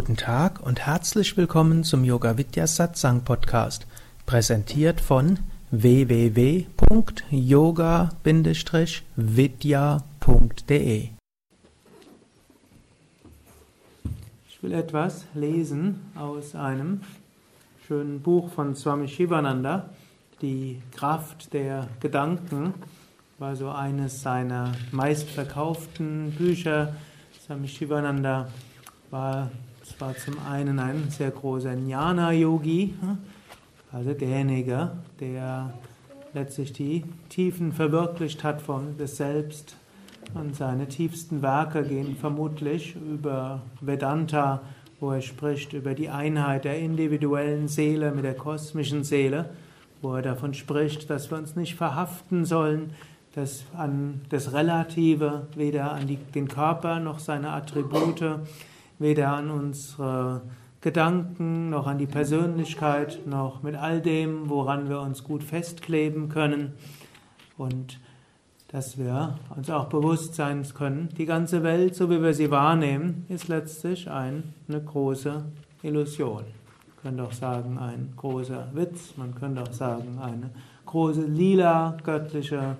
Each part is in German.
Guten Tag und herzlich willkommen zum Yoga Vidya Satsang Podcast, präsentiert von www.yoga-vidya.de. Ich will etwas lesen aus einem schönen Buch von Swami Shivananda, Die Kraft der Gedanken, war so eines seiner meistverkauften Bücher. Swami Shivananda war zwar zum einen ein sehr großer Jnana-Yogi, also derjenige, der letztlich die Tiefen verwirklicht hat von des Selbst. Und seine tiefsten Werke gehen vermutlich über Vedanta, wo er spricht über die Einheit der individuellen Seele mit der kosmischen Seele, wo er davon spricht, dass wir uns nicht verhaften sollen, dass an das Relative, weder an die, den Körper noch seine Attribute, weder an unsere Gedanken noch an die Persönlichkeit noch mit all dem, woran wir uns gut festkleben können. Und dass wir uns auch bewusst sein können, die ganze Welt, so wie wir sie wahrnehmen, ist letztlich eine große Illusion. Man könnte auch sagen, ein großer Witz, man könnte auch sagen, eine große lila göttliche,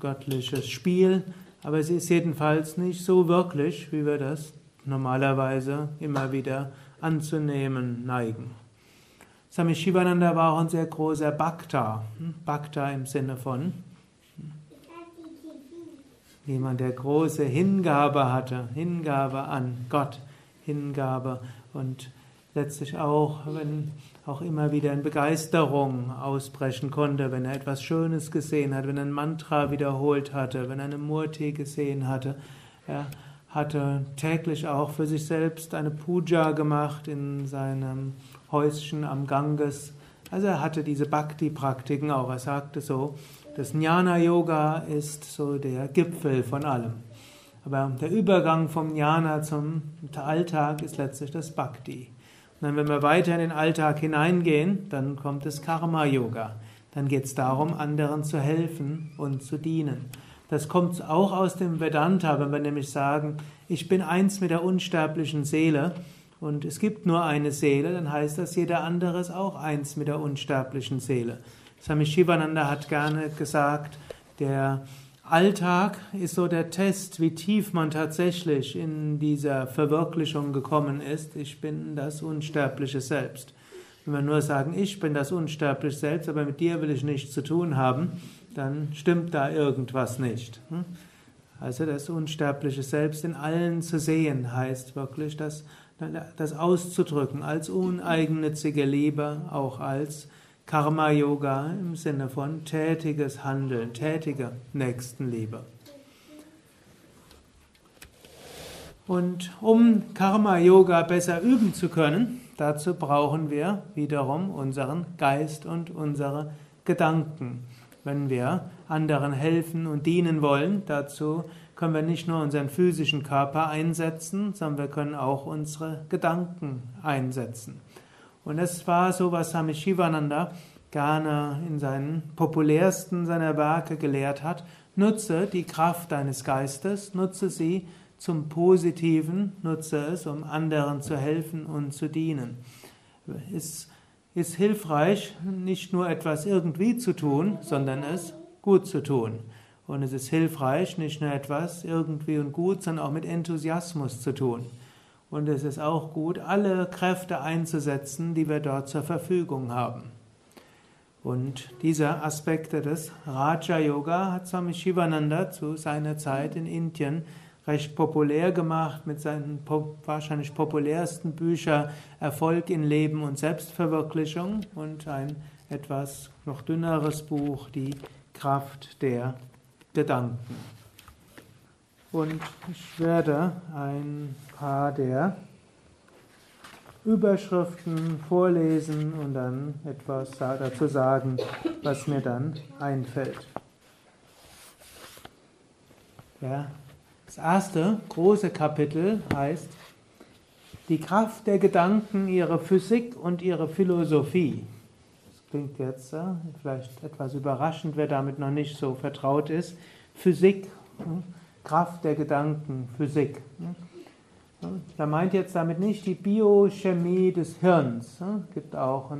göttliches Spiel, aber sie ist jedenfalls nicht so wirklich, wie wir das normalerweise immer wieder anzunehmen neigen. Swami Shivananda war auch ein sehr großer Bhakta. Hm? Bhakta im Sinne von jemand, der große Hingabe hatte, Hingabe an Gott, Hingabe und letztlich auch, wenn auch immer wieder in Begeisterung ausbrechen konnte, wenn er etwas Schönes gesehen hat, wenn er ein Mantra wiederholt hatte, wenn er eine Murti gesehen hatte. Ja, hatte täglich auch für sich selbst eine Puja gemacht in seinem Häuschen am Ganges. Also er hatte diese Bhakti-Praktiken auch. Er sagte so, das Jnana-Yoga ist so der Gipfel von allem. Aber der Übergang vom Jnana zum Alltag ist letztlich das Bhakti. Und dann, wenn wir weiter in den Alltag hineingehen, dann kommt das Karma-Yoga. Dann geht es darum, anderen zu helfen und zu dienen. Das kommt auch aus dem Vedanta, wenn wir nämlich sagen, ich bin eins mit der unsterblichen Seele und es gibt nur eine Seele, dann heißt das, jeder andere ist auch eins mit der unsterblichen Seele. Swami Shivananda hat gerne gesagt, der Alltag ist so der Test, wie tief man tatsächlich in dieser Verwirklichung gekommen ist. Ich bin das unsterbliche Selbst. Wenn wir nur sagen, ich bin das unsterbliche Selbst, aber mit dir will ich nichts zu tun haben, dann stimmt da irgendwas nicht. Hm? Also das unsterbliche Selbst in allen zu sehen, heißt wirklich das, das auszudrücken als uneigennützige Liebe, auch als Karma-Yoga im Sinne von tätiges Handeln, tätige Nächstenliebe. Und um Karma-Yoga besser üben zu können, dazu brauchen wir wiederum unseren Geist und unsere Gedanken. Wenn wir anderen helfen und dienen wollen, dazu können wir nicht nur unseren physischen Körper einsetzen, sondern wir können auch unsere Gedanken einsetzen. Und es war so, was Swami Shivananda gerne in seinen populärsten seiner Werke gelehrt hat. Nutze die Kraft deines Geistes, nutze sie zum Positiven, nutze es, um anderen zu helfen und zu dienen. Es ist hilfreich, nicht nur etwas irgendwie zu tun, sondern es gut zu tun. Und es ist hilfreich, nicht nur etwas irgendwie und gut, sondern auch mit Enthusiasmus zu tun. Und es ist auch gut, alle Kräfte einzusetzen, die wir dort zur Verfügung haben. Und diese Aspekte des Raja Yoga hat Swami Shivananda zu seiner Zeit in Indien recht populär gemacht mit seinen wahrscheinlich populärsten Büchern Erfolg in Leben und Selbstverwirklichung und ein etwas noch dünneres Buch Die Kraft der Gedanken. Und ich werde ein paar der Überschriften vorlesen und dann etwas dazu sagen, was mir dann einfällt. Ja, das erste große Kapitel heißt Die Kraft der Gedanken, ihre Physik und ihre Philosophie. Das klingt jetzt äh, vielleicht etwas überraschend, wer damit noch nicht so vertraut ist. Physik, hm? Kraft der Gedanken, Physik. Hm? Da meint jetzt damit nicht die Biochemie des Hirns. Es gibt auch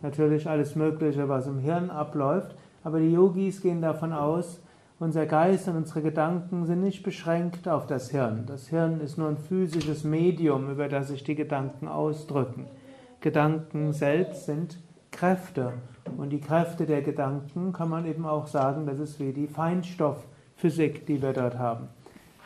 natürlich alles Mögliche, was im Hirn abläuft, aber die Yogis gehen davon aus, unser Geist und unsere Gedanken sind nicht beschränkt auf das Hirn. Das Hirn ist nur ein physisches Medium, über das sich die Gedanken ausdrücken. Gedanken selbst sind Kräfte. Und die Kräfte der Gedanken kann man eben auch sagen, das ist wie die Feinstoffphysik, die wir dort haben.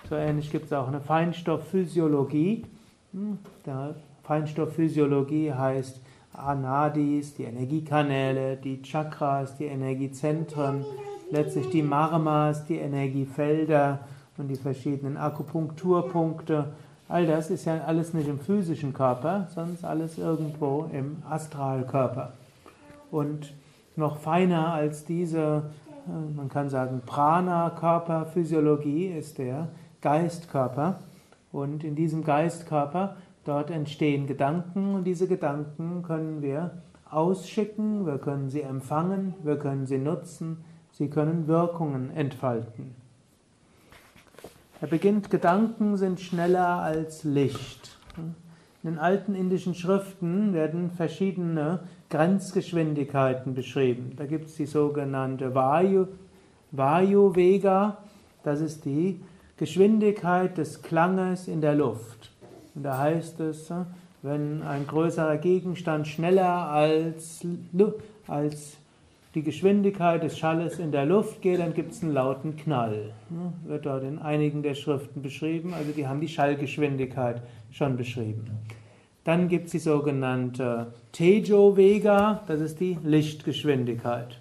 So ähnlich gibt es auch eine Feinstoffphysiologie. Hm, der Feinstoffphysiologie heißt Anadis, die Energiekanäle, die Chakras, die Energiezentren, letztlich die Marmas, die Energiefelder und die verschiedenen Akupunkturpunkte. All das ist ja alles nicht im physischen Körper, sondern alles irgendwo im Astralkörper. Und noch feiner als diese, äh, man kann sagen, Prana-Körperphysiologie ist der Geistkörper. Und in diesem Geistkörper, dort entstehen Gedanken und diese Gedanken können wir ausschicken, wir können sie empfangen, wir können sie nutzen, Sie können Wirkungen entfalten. Er beginnt, Gedanken sind schneller als Licht. In den alten indischen Schriften werden verschiedene Grenzgeschwindigkeiten beschrieben. Da gibt es die sogenannte Vayu, Vayu Vega, das ist die Geschwindigkeit des Klanges in der Luft. Und da heißt es, wenn ein größerer Gegenstand schneller als, als die Geschwindigkeit des Schalles in der Luft geht, dann gibt es einen lauten Knall. Wird dort in einigen der Schriften beschrieben, also die haben die Schallgeschwindigkeit schon beschrieben. Dann gibt es die sogenannte Tejo Vega, das ist die Lichtgeschwindigkeit.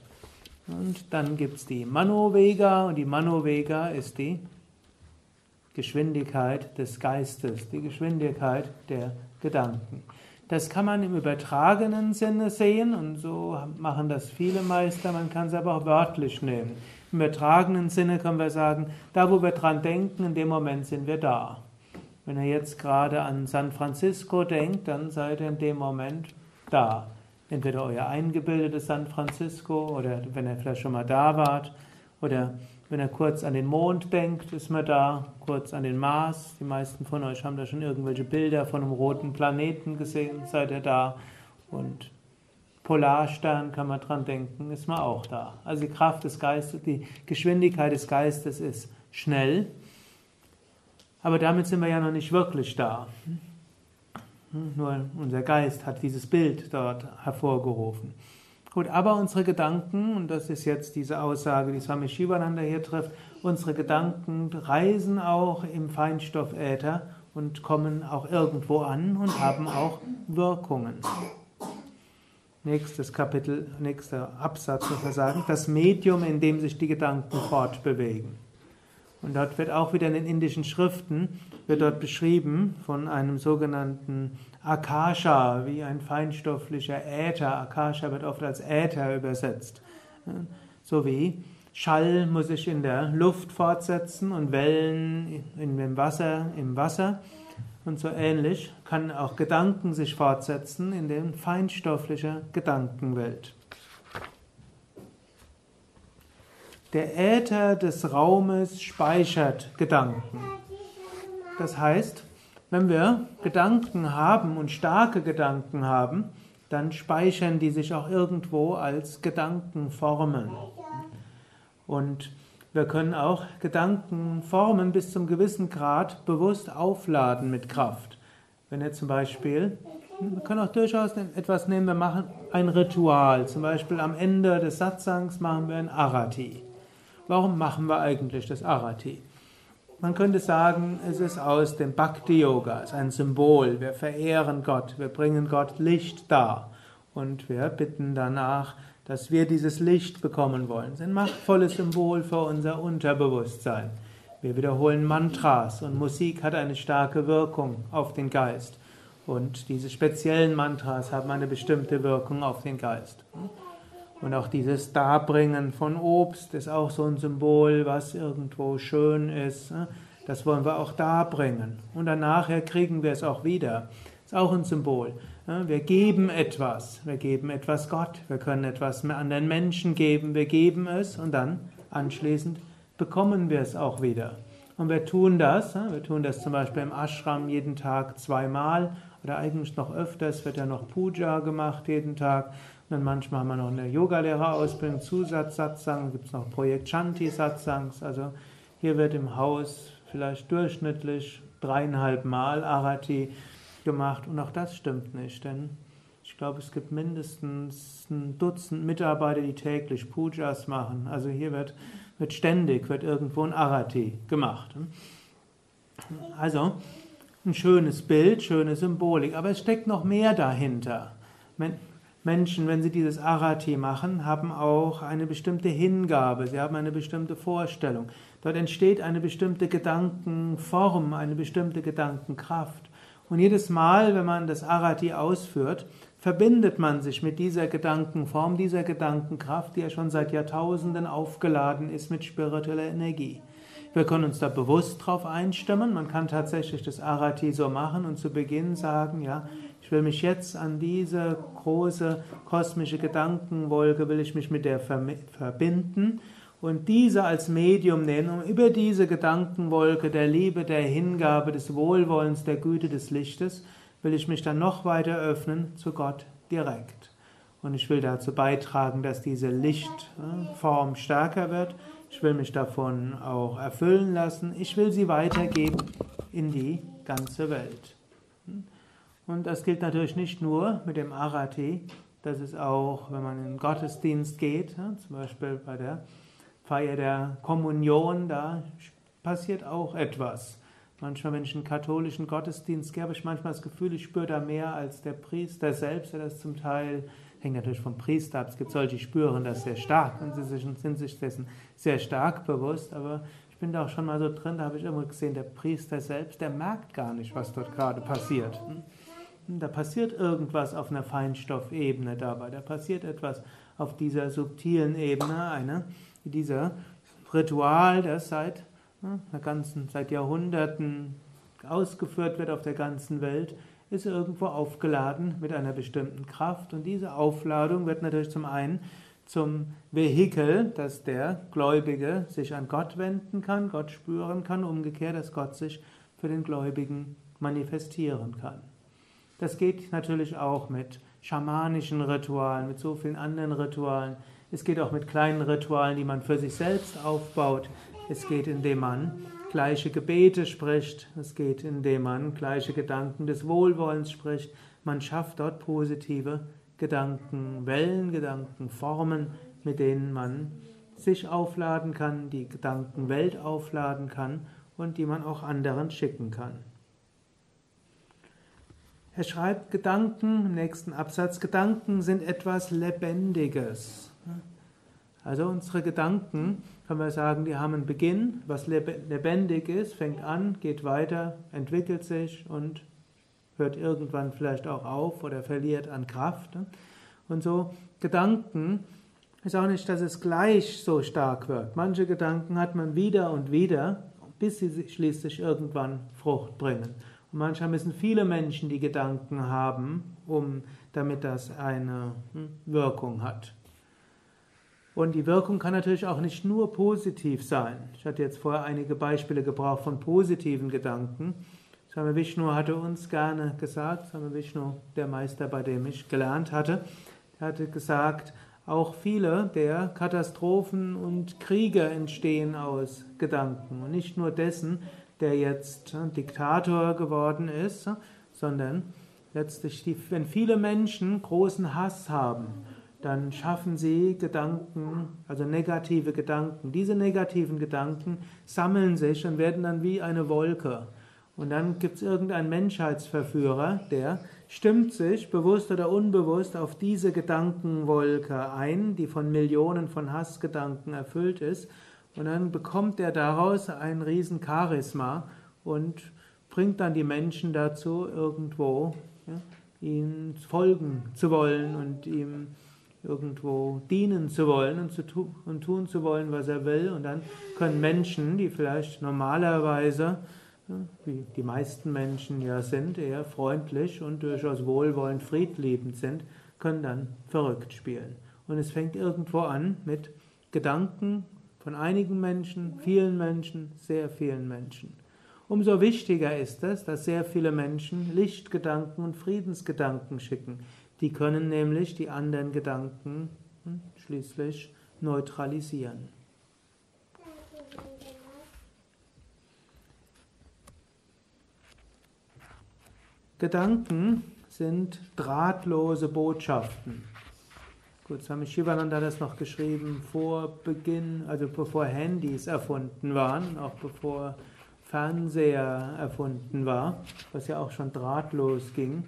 Und dann gibt es die Mano Vega und die Mano Vega ist die Geschwindigkeit des Geistes, die Geschwindigkeit der Gedanken. Das kann man im übertragenen Sinne sehen und so machen das viele Meister. Man kann es aber auch wörtlich nehmen. Im übertragenen Sinne können wir sagen, da wo wir dran denken, in dem Moment sind wir da. Wenn ihr jetzt gerade an San Francisco denkt, dann seid ihr in dem Moment da. Entweder euer eingebildetes San Francisco oder wenn ihr vielleicht schon mal da wart oder wenn er kurz an den Mond denkt, ist man da, kurz an den Mars. Die meisten von euch haben da schon irgendwelche Bilder von einem roten Planeten gesehen, seid ihr da. Und Polarstern kann man dran denken, ist man auch da. Also die Kraft des Geistes, die Geschwindigkeit des Geistes ist schnell, aber damit sind wir ja noch nicht wirklich da. Nur unser Geist hat dieses Bild dort hervorgerufen. Gut, aber unsere Gedanken, und das ist jetzt diese Aussage, die Swami Shivananda hier trifft, unsere Gedanken reisen auch im Feinstoffäther und kommen auch irgendwo an und haben auch Wirkungen. Nächstes Kapitel, nächster Absatz, muss man sagen, das Medium, in dem sich die Gedanken fortbewegen. Und dort wird auch wieder in den indischen Schriften, wird dort beschrieben von einem sogenannten Akasha, wie ein feinstofflicher Äther. Akasha wird oft als Äther übersetzt. So wie Schall muss sich in der Luft fortsetzen und Wellen in dem Wasser, im Wasser. Und so ähnlich kann auch Gedanken sich fortsetzen in der feinstofflichen Gedankenwelt. Der Äther des Raumes speichert Gedanken. Das heißt, wenn wir Gedanken haben und starke Gedanken haben, dann speichern die sich auch irgendwo als Gedankenformen. Und wir können auch Gedankenformen bis zum gewissen Grad bewusst aufladen mit Kraft. Wenn ihr zum Beispiel, wir können auch durchaus etwas nehmen, wir machen ein Ritual. Zum Beispiel am Ende des Satsangs machen wir ein Arati. Warum machen wir eigentlich das Arati? Man könnte sagen, es ist aus dem Bhakti-Yoga, es ist ein Symbol. Wir verehren Gott, wir bringen Gott Licht dar und wir bitten danach, dass wir dieses Licht bekommen wollen. Es ist ein machtvolles Symbol für unser Unterbewusstsein. Wir wiederholen Mantras und Musik hat eine starke Wirkung auf den Geist. Und diese speziellen Mantras haben eine bestimmte Wirkung auf den Geist. Und auch dieses Darbringen von Obst ist auch so ein Symbol, was irgendwo schön ist. Ne? Das wollen wir auch darbringen. Und dann nachher kriegen wir es auch wieder. Ist auch ein Symbol. Ne? Wir geben etwas. Wir geben etwas Gott. Wir können etwas anderen Menschen geben. Wir geben es und dann anschließend bekommen wir es auch wieder. Und wir tun das. Wir tun das zum Beispiel im Ashram jeden Tag zweimal oder eigentlich noch öfters wird ja noch Puja gemacht jeden Tag. Dann manchmal haben wir noch eine Yogalehrerausbildung, Zusatzsatzang, gibt es noch Projekt Shanti Satsangs. Also hier wird im Haus vielleicht durchschnittlich dreieinhalb Mal Arati gemacht und auch das stimmt nicht, denn ich glaube, es gibt mindestens ein Dutzend Mitarbeiter, die täglich Pujas machen. Also hier wird, wird ständig, wird irgendwo ein Arati gemacht. Also ein schönes Bild, schöne Symbolik, aber es steckt noch mehr dahinter. Menschen, wenn sie dieses Arati machen, haben auch eine bestimmte Hingabe, sie haben eine bestimmte Vorstellung. Dort entsteht eine bestimmte Gedankenform, eine bestimmte Gedankenkraft. Und jedes Mal, wenn man das Arati ausführt, verbindet man sich mit dieser Gedankenform, dieser Gedankenkraft, die ja schon seit Jahrtausenden aufgeladen ist mit spiritueller Energie. Wir können uns da bewusst drauf einstimmen. Man kann tatsächlich das Arati so machen und zu Beginn sagen, ja, ich will mich jetzt an diese große kosmische Gedankenwolke, will ich mich mit der verbinden und diese als Medium nehmen, um über diese Gedankenwolke der Liebe, der Hingabe, des Wohlwollens, der Güte, des Lichtes, will ich mich dann noch weiter öffnen zu Gott direkt. Und ich will dazu beitragen, dass diese Lichtform stärker wird. Ich will mich davon auch erfüllen lassen. Ich will sie weitergeben in die ganze Welt. Und das gilt natürlich nicht nur mit dem Arati, das ist auch, wenn man in den Gottesdienst geht, zum Beispiel bei der Feier der Kommunion, da passiert auch etwas. Manchmal, wenn ich in einen katholischen Gottesdienst gehe, habe ich manchmal das Gefühl, ich spüre da mehr als der Priester selbst, der das zum Teil, hängt natürlich vom Priester ab, es gibt solche, die spüren das sehr stark und sie sind sich dessen sehr stark bewusst, aber ich bin da auch schon mal so drin, da habe ich immer gesehen, der Priester selbst, der merkt gar nicht, was dort gerade passiert. Da passiert irgendwas auf einer Feinstoffebene dabei, da passiert etwas auf dieser subtilen Ebene, eine dieser Ritual, das seit, der ganzen, seit Jahrhunderten ausgeführt wird auf der ganzen Welt, ist irgendwo aufgeladen mit einer bestimmten Kraft. Und diese Aufladung wird natürlich zum einen zum Vehikel, dass der Gläubige sich an Gott wenden kann, Gott spüren kann, umgekehrt, dass Gott sich für den Gläubigen manifestieren kann. Das geht natürlich auch mit schamanischen Ritualen, mit so vielen anderen Ritualen. Es geht auch mit kleinen Ritualen, die man für sich selbst aufbaut. Es geht, indem man gleiche Gebete spricht. Es geht, indem man gleiche Gedanken des Wohlwollens spricht. Man schafft dort positive Gedankenwellen, Gedankenformen, mit denen man sich aufladen kann, die Gedankenwelt aufladen kann und die man auch anderen schicken kann. Er schreibt Gedanken im nächsten Absatz, Gedanken sind etwas Lebendiges. Also unsere Gedanken, können wir sagen, die haben einen Beginn, was lebendig ist, fängt an, geht weiter, entwickelt sich und hört irgendwann vielleicht auch auf oder verliert an Kraft. Und so Gedanken ist auch nicht, dass es gleich so stark wird. Manche Gedanken hat man wieder und wieder, bis sie schließlich irgendwann Frucht bringen. Manchmal müssen viele Menschen die Gedanken haben, um, damit das eine hm, Wirkung hat. Und die Wirkung kann natürlich auch nicht nur positiv sein. Ich hatte jetzt vorher einige Beispiele gebraucht von positiven Gedanken. Swami Vishnu hatte uns gerne gesagt, Swami Vishnu, der Meister, bei dem ich gelernt hatte, hatte gesagt, auch viele der Katastrophen und Kriege entstehen aus Gedanken. Und nicht nur dessen, der jetzt Diktator geworden ist, sondern letztlich, wenn viele Menschen großen Hass haben, dann schaffen sie Gedanken, also negative Gedanken. Diese negativen Gedanken sammeln sich und werden dann wie eine Wolke. Und dann gibt es irgendeinen Menschheitsverführer, der stimmt sich, bewusst oder unbewusst, auf diese Gedankenwolke ein, die von Millionen von Hassgedanken erfüllt ist. Und dann bekommt er daraus ein riesen Charisma und bringt dann die Menschen dazu, irgendwo ja, ihm folgen zu wollen und ihm irgendwo dienen zu wollen und, zu tu und tun zu wollen, was er will. Und dann können Menschen, die vielleicht normalerweise, wie die meisten Menschen ja sind, eher freundlich und durchaus wohlwollend, friedliebend sind, können dann verrückt spielen. Und es fängt irgendwo an mit Gedanken Von einigen Menschen, vielen Menschen, sehr vielen Menschen. Umso wichtiger ist es, dass sehr viele Menschen Lichtgedanken und Friedensgedanken schicken. Die können nämlich die anderen Gedanken hm, schließlich neutralisieren. Gedanken sind drahtlose Botschaften. Gut, Swami Shivananda hat das noch geschrieben vor Beginn, also bevor Handys erfunden waren, auch bevor Fernseher erfunden war, was ja auch schon drahtlos ging.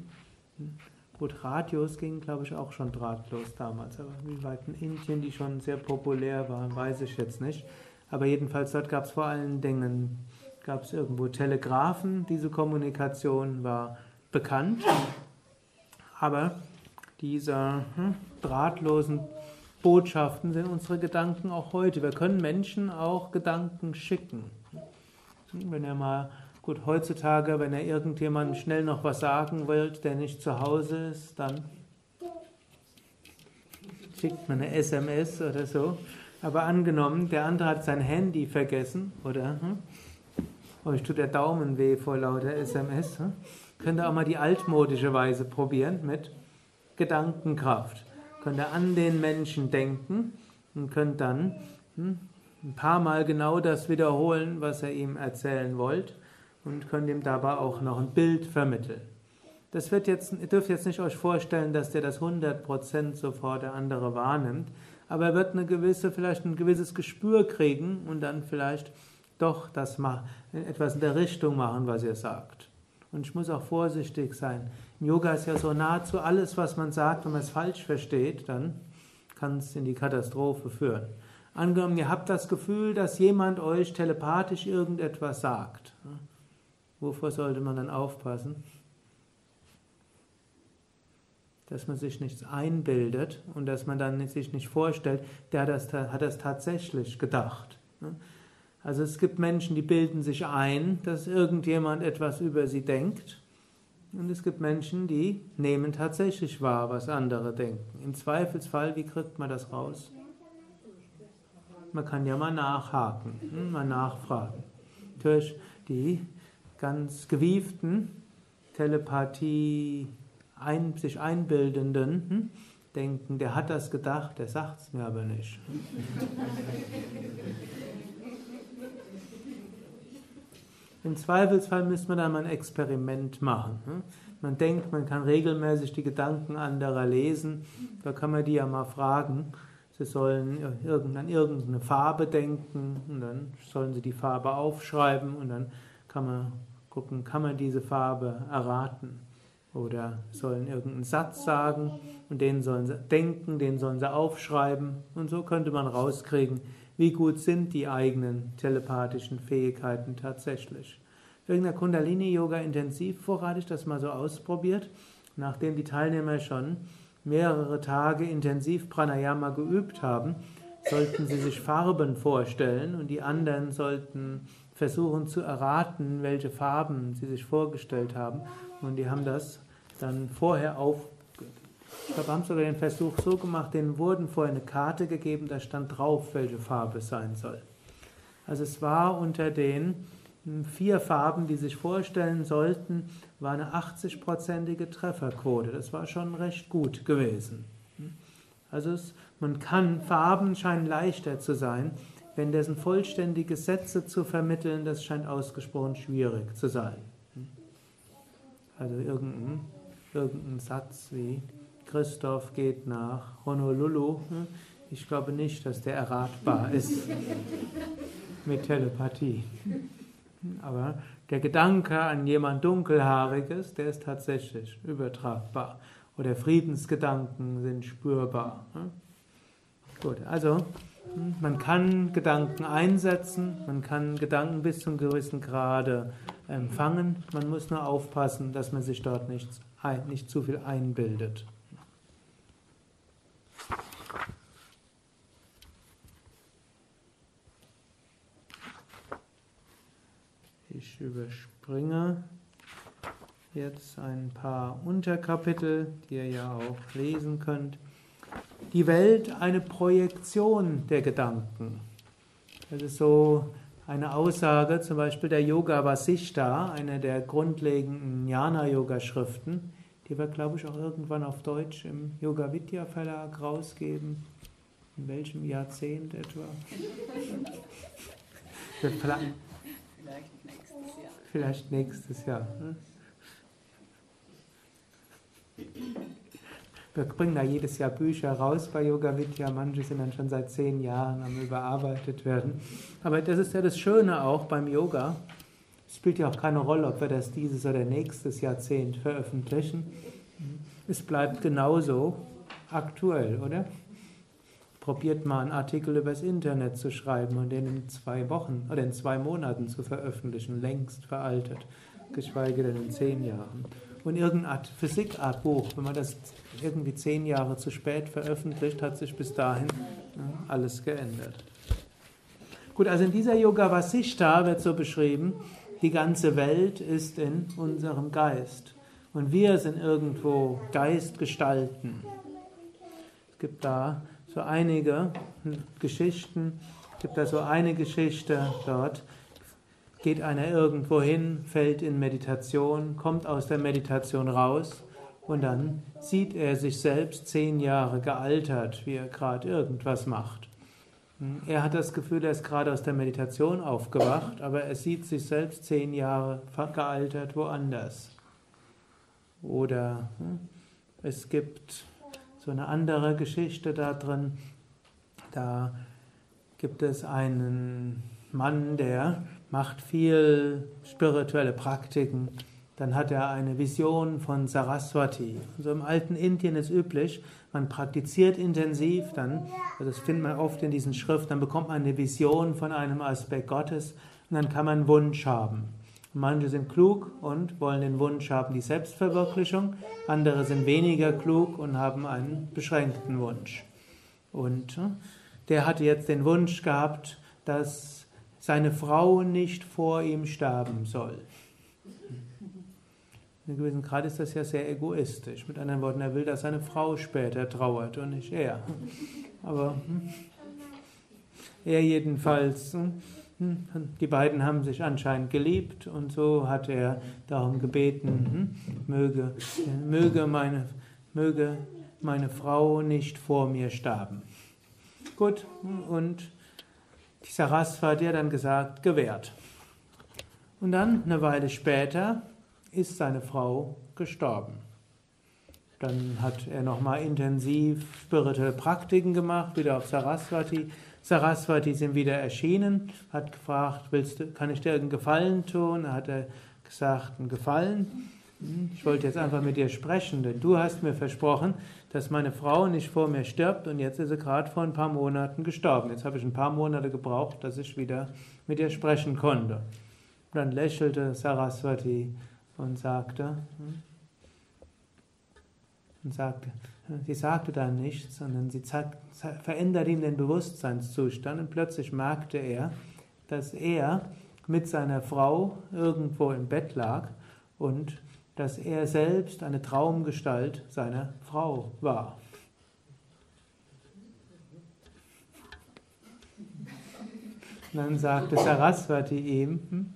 Gut, Radios gingen, glaube ich, auch schon drahtlos damals, aber wie weit in Indien die schon sehr populär waren, weiß ich jetzt nicht. Aber jedenfalls dort gab es vor allen Dingen, gab es irgendwo Telegraphen, diese Kommunikation war bekannt, aber diese hm, drahtlosen Botschaften sind unsere Gedanken auch heute. Wir können Menschen auch Gedanken schicken. Wenn er mal, gut, heutzutage, wenn er irgendjemandem schnell noch was sagen will, der nicht zu Hause ist, dann schickt man eine SMS oder so. Aber angenommen, der andere hat sein Handy vergessen oder hm, euch tut der Daumen weh vor lauter SMS. Hm? Könnt ihr auch mal die altmodische Weise probieren mit Gedankenkraft. Könnt ihr an den Menschen denken und könnt dann hm, ein paar Mal genau das wiederholen, was ihr ihm erzählen wollt und könnt ihm dabei auch noch ein Bild vermitteln. Das wird jetzt, ihr dürft jetzt nicht euch vorstellen, dass der das 100% sofort der andere wahrnimmt, aber er wird eine gewisse, vielleicht ein gewisses Gespür kriegen und dann vielleicht doch das mal etwas in der Richtung machen, was ihr sagt. Und ich muss auch vorsichtig sein. Yoga ist ja so nahezu alles, was man sagt, wenn man es falsch versteht, dann kann es in die Katastrophe führen. Angenommen, ihr habt das Gefühl, dass jemand euch telepathisch irgendetwas sagt. Wovor sollte man dann aufpassen? Dass man sich nichts einbildet und dass man dann sich nicht vorstellt, der hat das, hat das tatsächlich gedacht. Also es gibt Menschen, die bilden sich ein, dass irgendjemand etwas über sie denkt. Und es gibt Menschen, die nehmen tatsächlich wahr, was andere denken. Im Zweifelsfall, wie kriegt man das raus? Man kann ja mal nachhaken, hm, mal nachfragen. Durch die ganz gewieften Telepathie ein, sich einbildenden hm, denken, der hat das gedacht, der sagt es mir aber nicht. Im Zweifelsfall müsste man dann mal ein Experiment machen. Ne? Man denkt, man kann regelmäßig die Gedanken anderer lesen. Da kann man die ja mal fragen. Sie sollen an irgendeine Farbe denken und dann sollen sie die Farbe aufschreiben und dann kann man gucken, kann man diese Farbe erraten. Oder sollen irgendeinen Satz sagen und den sollen sie denken, den sollen sie aufschreiben. Und so könnte man rauskriegen, wie gut sind die eigenen telepathischen Fähigkeiten tatsächlich. Wegen der Kundalini-Yoga-Intensivwoche hatte ich das mal so ausprobiert, nachdem die Teilnehmer schon mehrere Tage intensiv Pranayama geübt haben, sollten sie sich Farben vorstellen und die anderen sollten versuchen zu erraten, welche Farben sie sich vorgestellt haben. Und die haben das dann vorher auf. Ich glaube, haben sogar den Versuch so gemacht, denen wurden vorher eine Karte gegeben, da stand drauf, welche Farbe es sein soll. Also es war unter den vier Farben, die sich vorstellen sollten, war eine 80-prozentige Trefferquote. Das war schon recht gut gewesen. Also es, man kann, Farben scheinen leichter zu sein, wenn dessen vollständige Sätze zu vermitteln, das scheint ausgesprochen schwierig zu sein. Also irgendein, irgendein Satz wie Christoph geht nach Honolulu. Ich glaube nicht, dass der erratbar ist mit Telepathie. Aber der Gedanke an jemand Dunkelhaariges, der ist tatsächlich übertragbar. Oder Friedensgedanken sind spürbar. Gut, also man kann Gedanken einsetzen, man kann Gedanken bis zum gewissen Grade empfangen. Man muss nur aufpassen, dass man sich dort nicht, nicht zu viel einbildet. Ich überspringe jetzt ein paar Unterkapitel, die ihr ja auch lesen könnt. Die Welt eine Projektion der Gedanken. Das ist so eine Aussage, zum Beispiel der Yoga Vasishta, eine der grundlegenden Jnana-Yoga-Schriften, die wir, glaube ich, auch irgendwann auf Deutsch im Yoga Vidya Verlag rausgeben. In welchem Jahrzehnt etwa? Vielleicht nächstes Jahr. Ne? Wir bringen da jedes Jahr Bücher raus bei Yoga Vidya. Manche sind dann schon seit zehn Jahren am überarbeitet werden. Aber das ist ja das Schöne auch beim Yoga. Es spielt ja auch keine Rolle, ob wir das dieses oder nächstes Jahrzehnt veröffentlichen. Es bleibt genauso aktuell, oder? Probiert mal einen Artikel übers Internet zu schreiben und den in zwei Wochen oder in zwei Monaten zu veröffentlichen, längst veraltet, geschweige denn in zehn Jahren und irgendeine Art Physikartbuch, wenn man das irgendwie zehn Jahre zu spät veröffentlicht, hat sich bis dahin alles geändert. Gut, also in dieser Yoga Vasishta wird so beschrieben, die ganze Welt ist in unserem Geist. Und wir sind irgendwo Geistgestalten. Es gibt da so einige Geschichten, es gibt da so eine Geschichte dort, geht einer irgendwo hin, fällt in Meditation, kommt aus der Meditation raus und dann sieht er sich selbst zehn Jahre gealtert, wie er gerade irgendwas macht. Er hat das Gefühl, er ist gerade aus der Meditation aufgewacht, aber er sieht sich selbst zehn Jahre gealtert woanders. Oder hm, es gibt so eine andere Geschichte da drin, da gibt es einen Mann, der macht viel spirituelle Praktiken, dann hat er eine Vision von Saraswati. Also im alten Indien ist üblich, man praktiziert intensiv, dann, also das findet man oft in diesen Schriften, dann bekommt man eine Vision von einem Aspekt Gottes und dann kann man einen Wunsch haben. Manche sind klug und wollen den Wunsch haben, die Selbstverwirklichung. Andere sind weniger klug und haben einen beschränkten Wunsch. Und äh, der hatte jetzt den Wunsch gehabt, dass seine Frau nicht vor ihm sterben soll. In einem gewissen Grad ist das ja sehr egoistisch. Mit anderen Worten, er will, dass seine Frau später trauert und nicht er. Aber hm, er jedenfalls, hm, die beiden haben sich anscheinend geliebt und so hat er darum gebeten, hm, möge, möge, meine, möge meine Frau nicht vor mir sterben. Gut, und die Saraswati hat dann gesagt, gewährt. Und dann, eine Weile später, ist seine Frau gestorben. Dann hat er nochmal intensiv spirituelle Praktiken gemacht, wieder auf Saraswati. Saraswati sind wieder erschienen, hat gefragt, willst du, kann ich dir einen Gefallen tun? Er hat gesagt, einen Gefallen. Hm, ich wollte jetzt einfach mit dir sprechen, denn du hast mir versprochen, dass meine Frau nicht vor mir stirbt und jetzt ist sie gerade vor ein paar Monaten gestorben. Jetzt habe ich ein paar Monate gebraucht, dass ich wieder mit ihr sprechen konnte. Und dann lächelte Saraswati und sagte, hm, und sagte, sie sagte dann nichts, sondern sie veränderte ihm den Bewusstseinszustand und plötzlich merkte er, dass er mit seiner Frau irgendwo im Bett lag und dass er selbst eine Traumgestalt seiner Frau war. Und dann sagte Saraswati ihm, hm,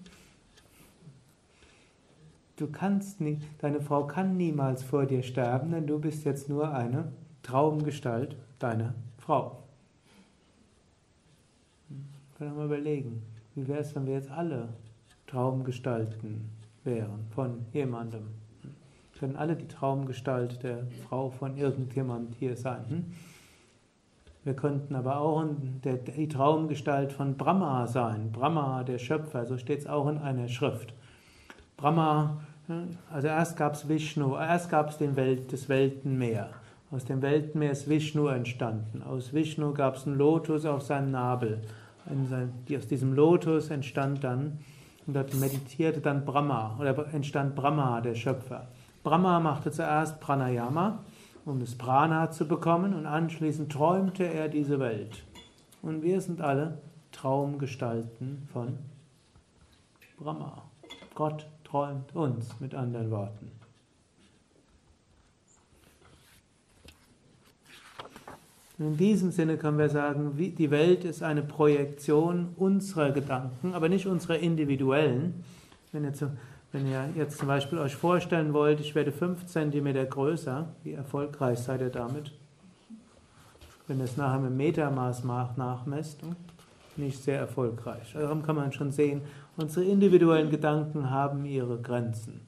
du kannst nicht, deine Frau kann niemals vor dir sterben, denn du bist jetzt nur eine Traumgestalt deiner Frau. Können wir mal überlegen, wie wäre es, wenn wir jetzt alle Traumgestalten wären von jemandem. Können alle die Traumgestalt der Frau von irgendjemand hier sein. Hm? Wir könnten aber auch die Traumgestalt von Brahma sein. Brahma, der Schöpfer, so steht es auch in einer Schrift. Brahma, hm, also erst gab es Vishnu, erst gab es Welt, das Weltenmeer. Aus dem Weltenmeer ist Vishnu entstanden. Aus Vishnu gab es einen Lotus auf seinem Nabel. Aus diesem Lotus entstand dann und dort meditierte dann Brahma, oder entstand Brahma, der Schöpfer. Brahma machte zuerst Pranayama, um das Prana zu bekommen, und anschließend träumte er diese Welt. Und wir sind alle Traumgestalten von Brahma. Gott träumt uns, mit anderen Worten. in diesem Sinne können wir sagen, die Welt ist eine Projektion unserer Gedanken, aber nicht unserer individuellen. Wenn ihr, zu, wenn ihr jetzt zum Beispiel euch vorstellen wollt, ich werde 5 cm größer, wie erfolgreich seid ihr damit? Wenn ihr es nachher mit Metermaß nachmesst, nicht sehr erfolgreich. Darum kann man schon sehen, unsere individuellen Gedanken haben ihre Grenzen.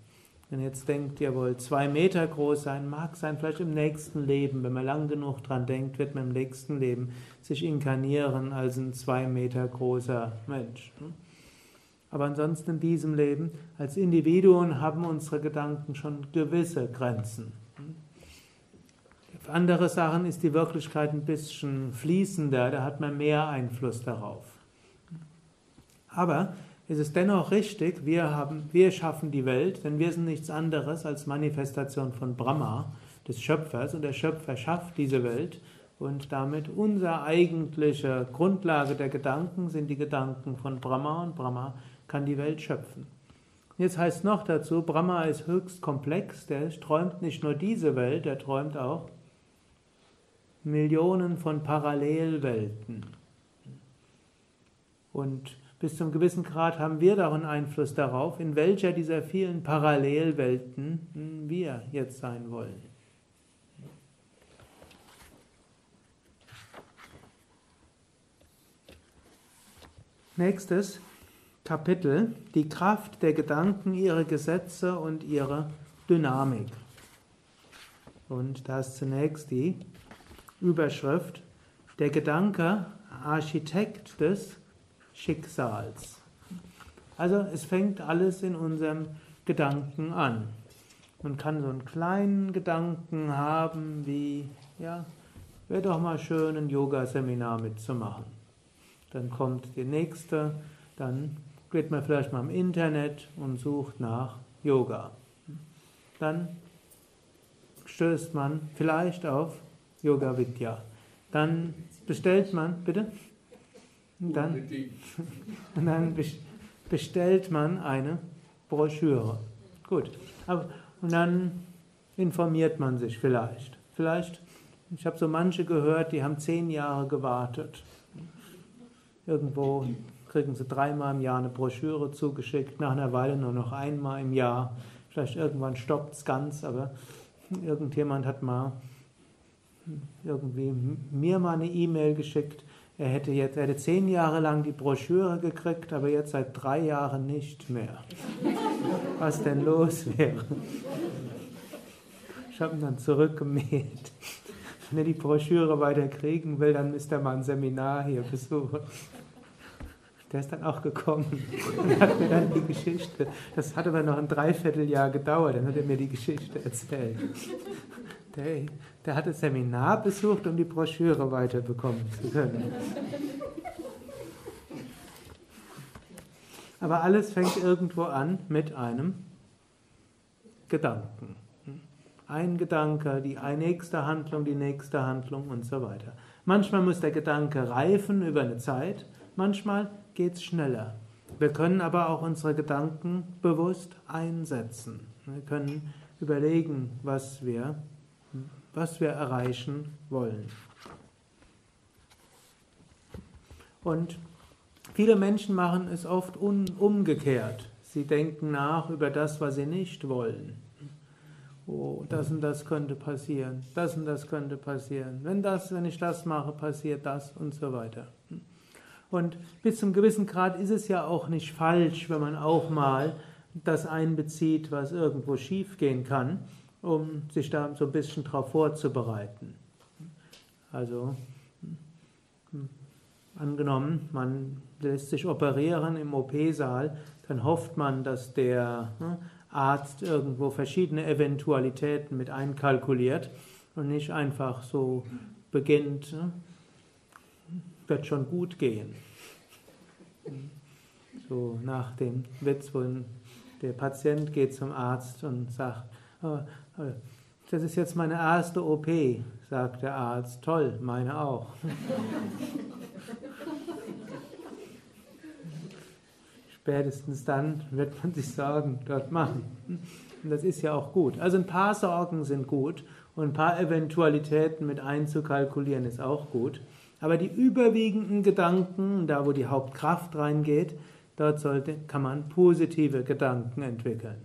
Wenn jetzt denkt, ihr wollt zwei Meter groß sein, mag sein, vielleicht im nächsten Leben, wenn man lang genug dran denkt, wird man im nächsten Leben sich inkarnieren als ein zwei Meter großer Mensch. Aber ansonsten in diesem Leben, als Individuen haben unsere Gedanken schon gewisse Grenzen. Für andere Sachen ist die Wirklichkeit ein bisschen fließender, da hat man mehr Einfluss darauf. Aber ist es dennoch richtig, wir, haben, wir schaffen die Welt, denn wir sind nichts anderes als Manifestation von Brahma, des Schöpfers, und der Schöpfer schafft diese Welt und damit unsere eigentliche Grundlage der Gedanken sind die Gedanken von Brahma und Brahma kann die Welt schöpfen. Jetzt heißt noch dazu, Brahma ist höchst komplex, der träumt nicht nur diese Welt, er träumt auch Millionen von Parallelwelten. Und bis zum gewissen Grad haben wir darin Einfluss darauf, in welcher dieser vielen Parallelwelten wir jetzt sein wollen. Nächstes Kapitel, die Kraft der Gedanken, ihre Gesetze und ihre Dynamik. Und da ist zunächst die Überschrift, der Gedanke Architekt des Schicksals. Also es fängt alles in unserem Gedanken an. Man kann so einen kleinen Gedanken haben wie, ja, wäre doch mal schön, ein Yoga-Seminar mitzumachen. Dann kommt die nächste, dann geht man vielleicht mal im Internet und sucht nach Yoga. Dann stößt man vielleicht auf Yoga Vidya. Dann bestellt man, bitte? Und dann, dann bestellt man eine Broschüre. Gut. Und dann informiert man sich vielleicht. Vielleicht, ich habe so manche gehört, die haben zehn Jahre gewartet. Irgendwo kriegen sie dreimal im Jahr eine Broschüre zugeschickt, nach einer Weile nur noch einmal im Jahr. Vielleicht irgendwann stoppt es ganz, aber irgendjemand hat mal irgendwie mir mal eine E-Mail geschickt, er hätte jetzt, hätte zehn Jahre lang die Broschüre gekriegt, aber jetzt seit drei Jahren nicht mehr. Was denn los wäre? Ich habe ihn dann zurückgemäht. Wenn er die Broschüre weiter kriegen will, dann müsste er mal ein Seminar hier besuchen. Der ist dann auch gekommen und hat mir dann die Geschichte, das hat aber noch ein Dreivierteljahr gedauert, dann hat er mir die Geschichte erzählt. Der, der hat das Seminar besucht, um die Broschüre weiterbekommen zu können. Aber alles fängt irgendwo an mit einem Gedanken. Ein Gedanke, die nächste Handlung, die nächste Handlung und so weiter. Manchmal muss der Gedanke reifen über eine Zeit, manchmal geht es schneller. Wir können aber auch unsere Gedanken bewusst einsetzen. Wir können überlegen, was wir was wir erreichen wollen. Und viele Menschen machen es oft umgekehrt. Sie denken nach über das, was sie nicht wollen. Oh, das und das könnte passieren, das und das könnte passieren. Wenn das, wenn ich das mache, passiert das und so weiter. Und bis zum gewissen Grad ist es ja auch nicht falsch, wenn man auch mal das einbezieht, was irgendwo schiefgehen kann um sich da so ein bisschen darauf vorzubereiten. Also angenommen, man lässt sich operieren im OP-Saal, dann hofft man, dass der ne, Arzt irgendwo verschiedene Eventualitäten mit einkalkuliert und nicht einfach so beginnt, ne, wird schon gut gehen. So nach dem Witz, wo der Patient geht zum Arzt und sagt, oh, das ist jetzt meine erste OP, sagt der Arzt. Toll, meine auch. Spätestens dann wird man sich Sorgen dort machen. Und das ist ja auch gut. Also ein paar Sorgen sind gut und ein paar Eventualitäten mit einzukalkulieren ist auch gut. Aber die überwiegenden Gedanken, da wo die Hauptkraft reingeht, dort sollte, kann man positive Gedanken entwickeln.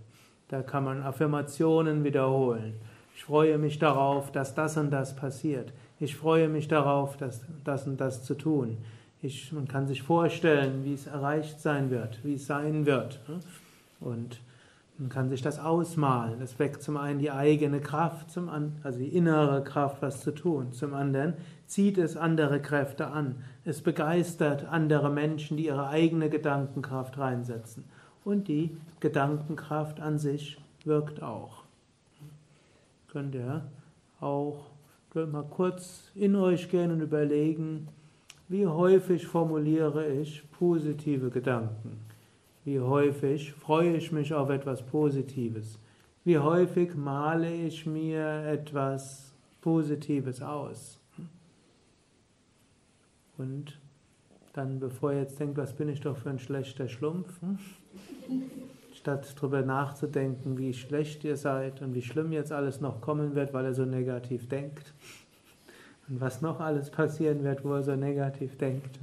Da kann man Affirmationen wiederholen. Ich freue mich darauf, dass das und das passiert. Ich freue mich darauf, dass das und das zu tun. Ich, man kann sich vorstellen, wie es erreicht sein wird, wie es sein wird. Und man kann sich das ausmalen. Das weckt zum einen die eigene Kraft, zum anderen, also die innere Kraft, was zu tun. Zum anderen zieht es andere Kräfte an. Es begeistert andere Menschen, die ihre eigene Gedankenkraft reinsetzen. Und die Gedankenkraft an sich wirkt auch. Könnt ihr auch mal kurz in euch gehen und überlegen, wie häufig formuliere ich positive Gedanken? Wie häufig freue ich mich auf etwas Positives? Wie häufig male ich mir etwas Positives aus? Und dann, bevor ihr jetzt denkt, was bin ich doch für ein schlechter Schlumpf, statt darüber nachzudenken, wie schlecht ihr seid und wie schlimm jetzt alles noch kommen wird, weil er so negativ denkt, und was noch alles passieren wird, wo er so negativ denkt,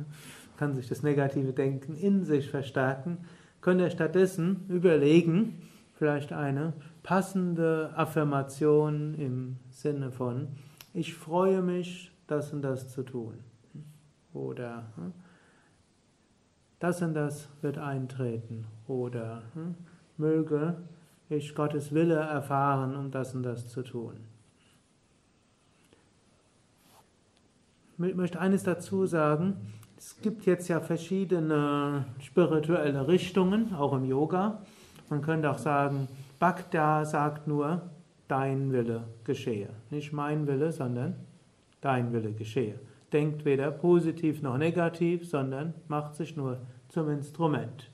kann sich das negative Denken in sich verstärken. Könnt ihr stattdessen überlegen, vielleicht eine passende Affirmation im Sinne von, ich freue mich, das und das zu tun. Oder hm, das und das wird eintreten. Oder hm, möge ich Gottes Wille erfahren, um das und das zu tun. Ich möchte eines dazu sagen, es gibt jetzt ja verschiedene spirituelle Richtungen, auch im Yoga. Man könnte auch sagen, Bhakta sagt nur, dein Wille geschehe. Nicht mein Wille, sondern dein Wille geschehe. Denkt weder positiv noch negativ, sondern macht sich nur zum Instrument.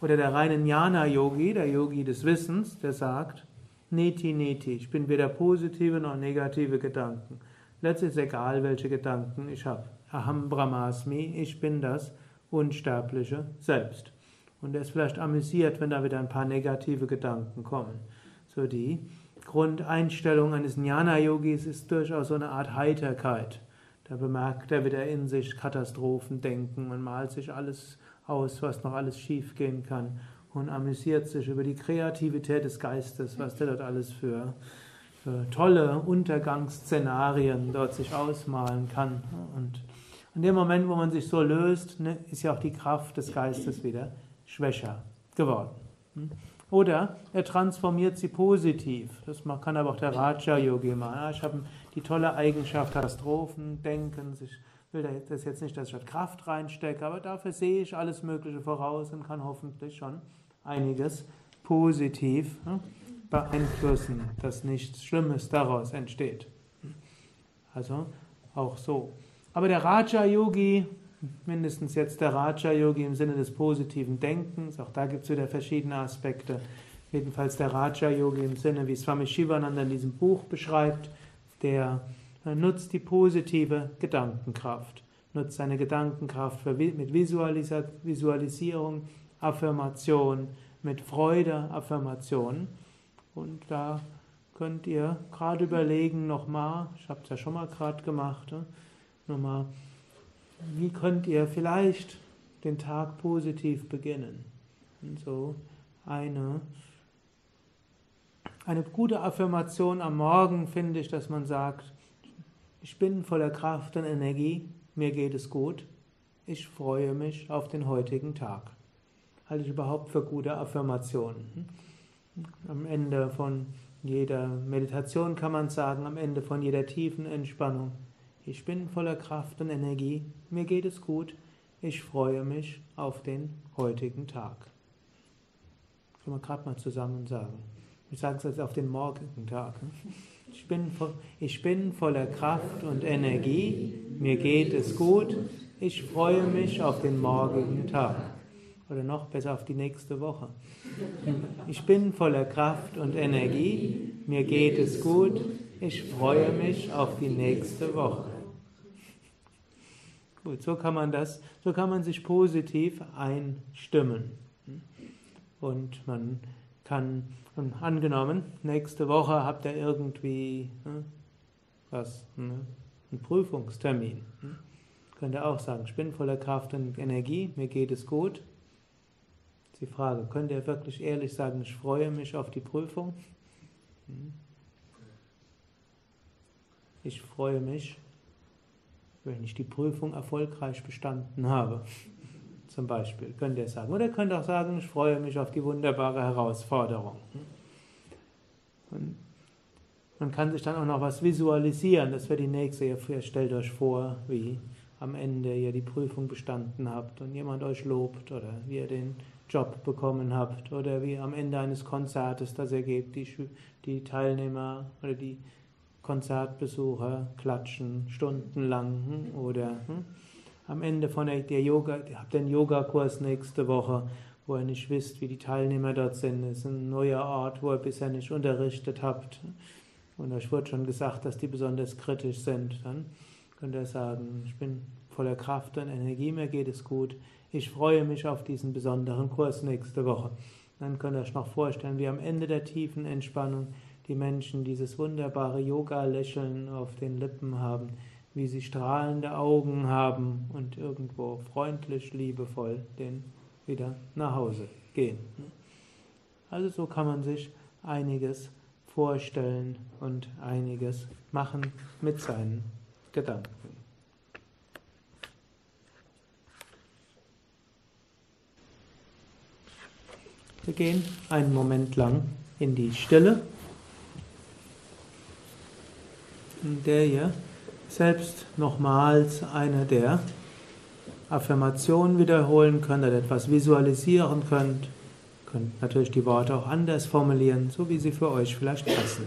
Oder der reine Jnana-Yogi, der Yogi des Wissens, der sagt, Neti, Neti, ich bin weder positive noch negative Gedanken. Letztlich ist egal, welche Gedanken ich habe. Aham Brahmasmi, ich bin das unsterbliche Selbst. Und er ist vielleicht amüsiert, wenn da wieder ein paar negative Gedanken kommen. So die Grundeinstellung eines Jnana-Yogis ist durchaus so eine Art Heiterkeit. Da bemerkt er wieder in sich Katastrophendenken und malt sich alles aus, was noch alles schiefgehen kann und amüsiert sich über die Kreativität des Geistes, was der dort alles für, für tolle Untergangsszenarien dort sich ausmalen kann. Und in dem Moment, wo man sich so löst, ne, ist ja auch die Kraft des Geistes wieder schwächer geworden. Hm? Oder er transformiert sie positiv. Das kann aber auch der Raja-Yogi machen. Ich habe die tolle Eigenschaft Katastrophen, Denken. Ich will das jetzt nicht, dass ich Kraft reinstecke, aber dafür sehe ich alles Mögliche voraus und kann hoffentlich schon einiges positiv hm, beeinflussen, dass nichts Schlimmes daraus entsteht. Also auch so. Aber der Raja-Yogi, mindestens jetzt der Raja-Yogi im Sinne des positiven Denkens, auch da gibt es wieder verschiedene Aspekte. Jedenfalls der Raja-Yogi im Sinne, wie Swami Shivananda in diesem Buch beschreibt, der nutzt die positive Gedankenkraft, nutzt seine Gedankenkraft mit Visualisierung, Affirmation, mit Freude, Affirmation. Und da könnt ihr gerade überlegen nochmal, ich habe es ja schon mal gerade gemacht, ne? nochmal, wie könnt ihr vielleicht den Tag positiv beginnen? Und so eine, eine gute Affirmation am Morgen finde ich, dass man sagt, ich bin voller Kraft und Energie, mir geht es gut, ich freue mich auf den heutigen Tag. Halte ich überhaupt für gute Affirmationen. Am Ende von jeder Meditation kann man sagen, am Ende von jeder tiefen Entspannung, ich bin voller Kraft und Energie, mir geht es gut, ich freue mich auf den heutigen Tag. Können wir gerade mal zusammen sagen. Ich sage es jetzt auf den morgigen Tag. Ich bin, ich bin voller Kraft und Energie, mir geht es gut, ich freue mich auf den morgigen Tag. Oder noch besser auf die nächste Woche. Ich bin voller Kraft und Energie, mir geht es gut, ich freue mich auf die nächste Woche. Gut, so kann man das, so kann man sich positiv einstimmen. und man kann, und angenommen, nächste Woche habt ihr irgendwie ne, was, ne, einen Prüfungstermin. Ne? Könnt ihr auch sagen, ich bin voller Kraft und Energie, mir geht es gut. Das die Frage, könnt ihr wirklich ehrlich sagen, ich freue mich auf die Prüfung? Ich freue mich, wenn ich die Prüfung erfolgreich bestanden habe. Zum Beispiel, könnt ihr sagen. Oder ihr könnt auch sagen, ich freue mich auf die wunderbare Herausforderung. Und man kann sich dann auch noch was visualisieren. Das wäre die nächste. Ihr stellt euch vor, wie am Ende ihr die Prüfung bestanden habt und jemand euch lobt oder wie ihr den Job bekommen habt oder wie am Ende eines Konzertes, das ihr gebt, die, die Teilnehmer oder die Konzertbesucher klatschen stundenlang hm, oder hm, am Ende von der, Yoga, ihr habt den Yogakurs nächste Woche, wo ihr nicht wisst, wie die Teilnehmer dort sind. Es ist ein neuer Ort, wo ihr bisher nicht unterrichtet habt. Und euch wurde schon gesagt, dass die besonders kritisch sind. Dann könnt ihr sagen, ich bin voller Kraft und Energie, mir geht es gut. Ich freue mich auf diesen besonderen Kurs nächste Woche. Dann könnt ihr euch noch vorstellen, wie am Ende der tiefen Entspannung die Menschen dieses wunderbare Yoga-Lächeln auf den Lippen haben, wie sie strahlende Augen haben und irgendwo freundlich, liebevoll den wieder nach Hause gehen. Also so kann man sich einiges vorstellen und einiges machen mit seinen Gedanken. Wir gehen einen Moment lang in die Stille, in der ihr selbst nochmals eine der Affirmationen wiederholen könnt oder etwas visualisieren könnt. Könnt natürlich die Worte auch anders formulieren, so wie sie für euch vielleicht passen.